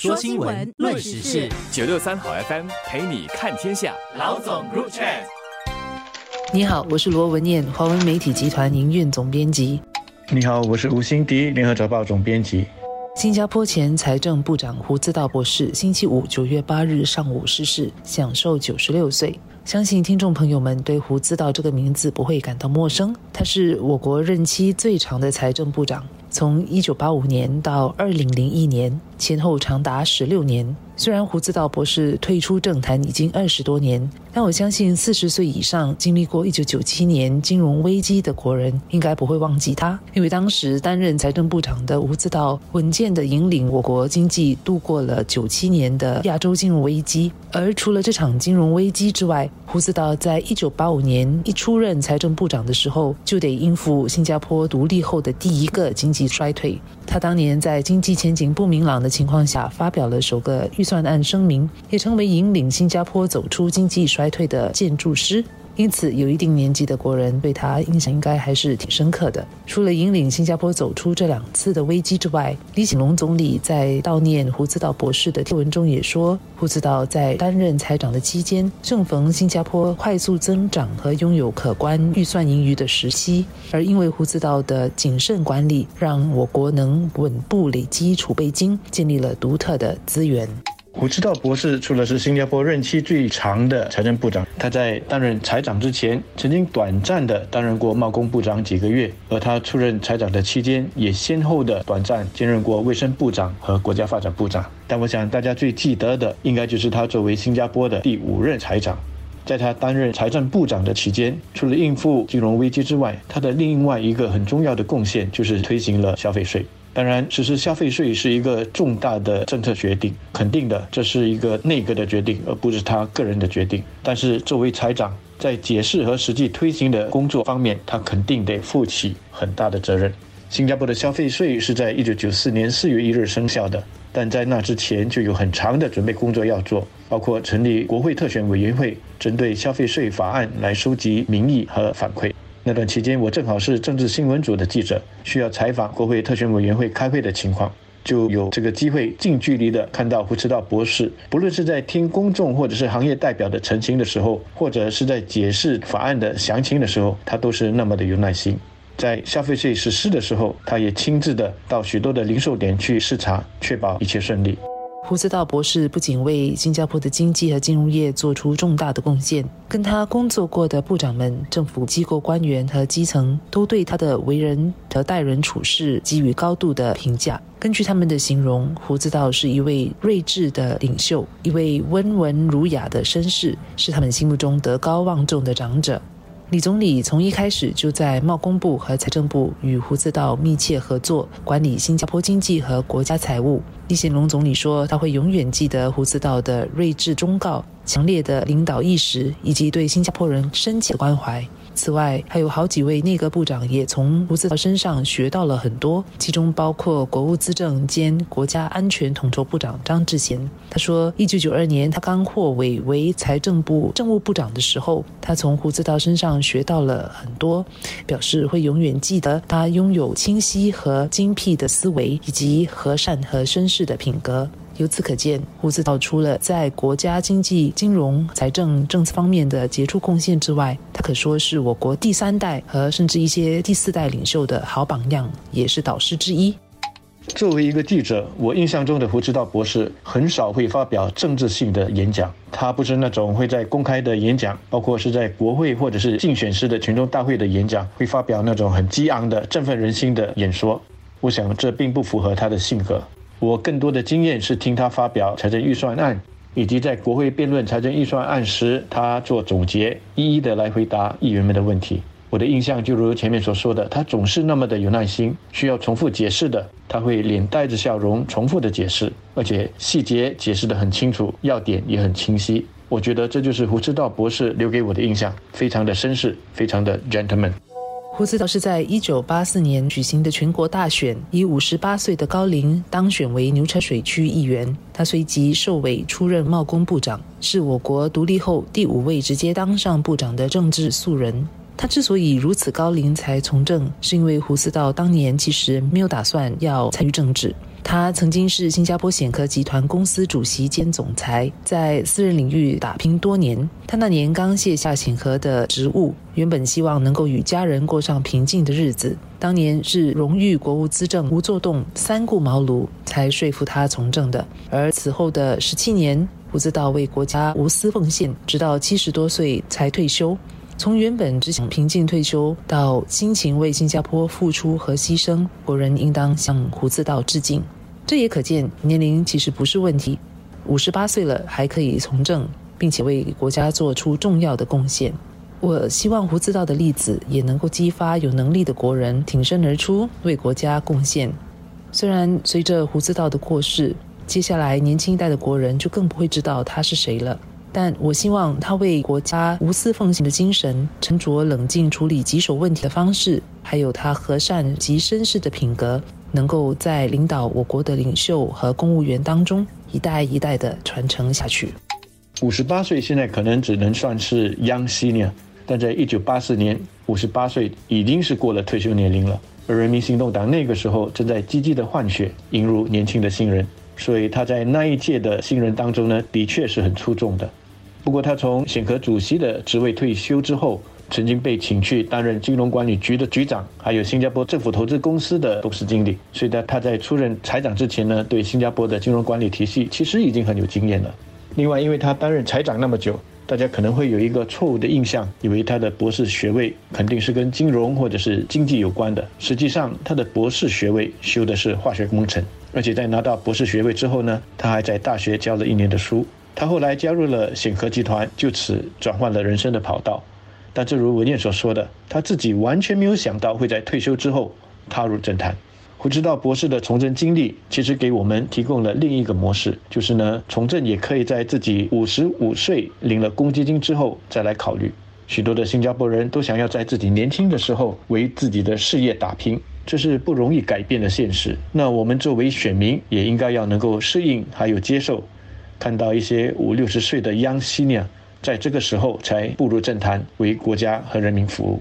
说新闻，论时事，九六三好 FM 陪你看天下。老总入场。你好，我是罗文燕，华文媒体集团营运总编辑。你好，我是吴欣迪，联合早报总编辑。新加坡前财政部长胡志道博士星期五九月八日上午逝世，享受九十六岁。相信听众朋友们对胡志道这个名字不会感到陌生，他是我国任期最长的财政部长。从一九八五年到二零零一年，前后长达十六年。虽然胡子道博士退出政坛已经二十多年，但我相信四十岁以上经历过一九九七年金融危机的国人，应该不会忘记他，因为当时担任财政部长的胡子道稳健地引领我国经济度过了九七年的亚洲金融危机。而除了这场金融危机之外，胡子道在一九八五年一出任财政部长的时候，就得应付新加坡独立后的第一个经济衰退。他当年在经济前景不明朗的情况下，发表了首个预算案声明，也成为引领新加坡走出经济衰退的建筑师。因此，有一定年纪的国人对他印象应该还是挺深刻的。除了引领新加坡走出这两次的危机之外，李显龙总理在悼念胡子道博士的贴文中也说，胡子道在担任财长的期间，正逢新加坡快速增长和拥有可观预算盈余的时期，而因为胡子道的谨慎管理，让我国能稳步累积储备金，建立了独特的资源。胡知道博士除了是新加坡任期最长的财政部长，他在担任财长之前，曾经短暂的担任过贸工部长几个月，而他出任财长的期间，也先后的短暂兼任过卫生部长和国家发展部长。但我想大家最记得的，应该就是他作为新加坡的第五任财长，在他担任财政部长的期间，除了应付金融危机之外，他的另外一个很重要的贡献就是推行了消费税。当然，实施消费税是一个重大的政策决定，肯定的，这是一个内阁的决定，而不是他个人的决定。但是，作为财长，在解释和实际推行的工作方面，他肯定得负起很大的责任。新加坡的消费税是在一九九四年四月一日生效的，但在那之前就有很长的准备工作要做，包括成立国会特选委员会，针对消费税法案来收集民意和反馈。那段期间，我正好是政治新闻组的记者，需要采访国会特选委员会开会的情况，就有这个机会近距离的看到胡知道博士，不论是在听公众或者是行业代表的澄清的时候，或者是在解释法案的详情的时候，他都是那么的有耐心。在消费税实施的时候，他也亲自的到许多的零售点去视察，确保一切顺利。胡子道博士不仅为新加坡的经济和金融业做出重大的贡献，跟他工作过的部长们、政府机构官员和基层都对他的为人和待人处事给予高度的评价。根据他们的形容，胡子道是一位睿智的领袖，一位温文儒雅的绅士，是他们心目中德高望重的长者。李总理从一开始就在贸工部和财政部与胡子道密切合作，管理新加坡经济和国家财务。李显龙总理说，他会永远记得胡子道的睿智忠告、强烈的领导意识以及对新加坡人深切的关怀。此外，还有好几位内阁部长也从胡子道身上学到了很多，其中包括国务资政兼国家安全统筹部长张志贤。他说，一九九二年他刚获委为财政部政务部长的时候，他从胡子道身上学到了很多，表示会永远记得他拥有清晰和精辟的思维，以及和善和绅士的品格。由此可见，胡子道除了在国家经济、金融、财政政策方面的杰出贡献之外，他可说是我国第三代和甚至一些第四代领袖的好榜样，也是导师之一。作为一个记者，我印象中的胡知道博士很少会发表政治性的演讲，他不是那种会在公开的演讲，包括是在国会或者是竞选时的群众大会的演讲，会发表那种很激昂的、振奋人心的演说。我想这并不符合他的性格。我更多的经验是听他发表财政预算案，以及在国会辩论财政预算案时，他做总结，一一的来回答议员们的问题。我的印象就如前面所说的，他总是那么的有耐心，需要重复解释的，他会脸带着笑容重复的解释，而且细节解释的很清楚，要点也很清晰。我觉得这就是胡知道博士留给我的印象，非常的绅士，非常的 gentleman。胡思道是在一九八四年举行的全国大选，以五十八岁的高龄当选为牛车水区议员。他随即受委出任贸工部长，是我国独立后第五位直接当上部长的政治素人。他之所以如此高龄才从政，是因为胡思道当年其实没有打算要参与政治。他曾经是新加坡显科集团公司主席兼总裁，在私人领域打拼多年。他那年刚卸下显科的职务，原本希望能够与家人过上平静的日子。当年是荣誉国务资政吴作栋三顾茅庐，才说服他从政的。而此后的十七年，吴志道为国家无私奉献，直到七十多岁才退休。从原本只想平静退休，到辛勤为新加坡付出和牺牲，国人应当向胡自道致敬。这也可见年龄其实不是问题，五十八岁了还可以从政，并且为国家做出重要的贡献。我希望胡自道的例子也能够激发有能力的国人挺身而出，为国家贡献。虽然随着胡自道的过世，接下来年轻一代的国人就更不会知道他是谁了。但我希望他为国家无私奉献的精神、沉着冷静处理棘手问题的方式，还有他和善及绅士的品格，能够在领导我国的领袖和公务员当中一代一代的传承下去。五十八岁现在可能只能算是 young senior，但在一九八四年，五十八岁已经是过了退休年龄了。而人民行动党那个时候正在积极的换血，引入年轻的新人，所以他在那一届的新人当中呢，的确是很出众的。不过，他从显和主席的职位退休之后，曾经被请去担任金融管理局的局长，还有新加坡政府投资公司的董事经理。所以，在他在出任财长之前呢，对新加坡的金融管理体系其实已经很有经验了。另外，因为他担任财长那么久，大家可能会有一个错误的印象，以为他的博士学位肯定是跟金融或者是经济有关的。实际上，他的博士学位修的是化学工程，而且在拿到博士学位之后呢，他还在大学教了一年的书。他后来加入了显和集团，就此转换了人生的跑道。但正如文燕所说的，他自己完全没有想到会在退休之后踏入政坛。胡知道博士的从政经历，其实给我们提供了另一个模式，就是呢，从政也可以在自己五十五岁领了公积金之后再来考虑。许多的新加坡人都想要在自己年轻的时候为自己的事业打拼，这是不容易改变的现实。那我们作为选民，也应该要能够适应还有接受。看到一些五六十岁的央西娘，在这个时候才步入政坛，为国家和人民服务。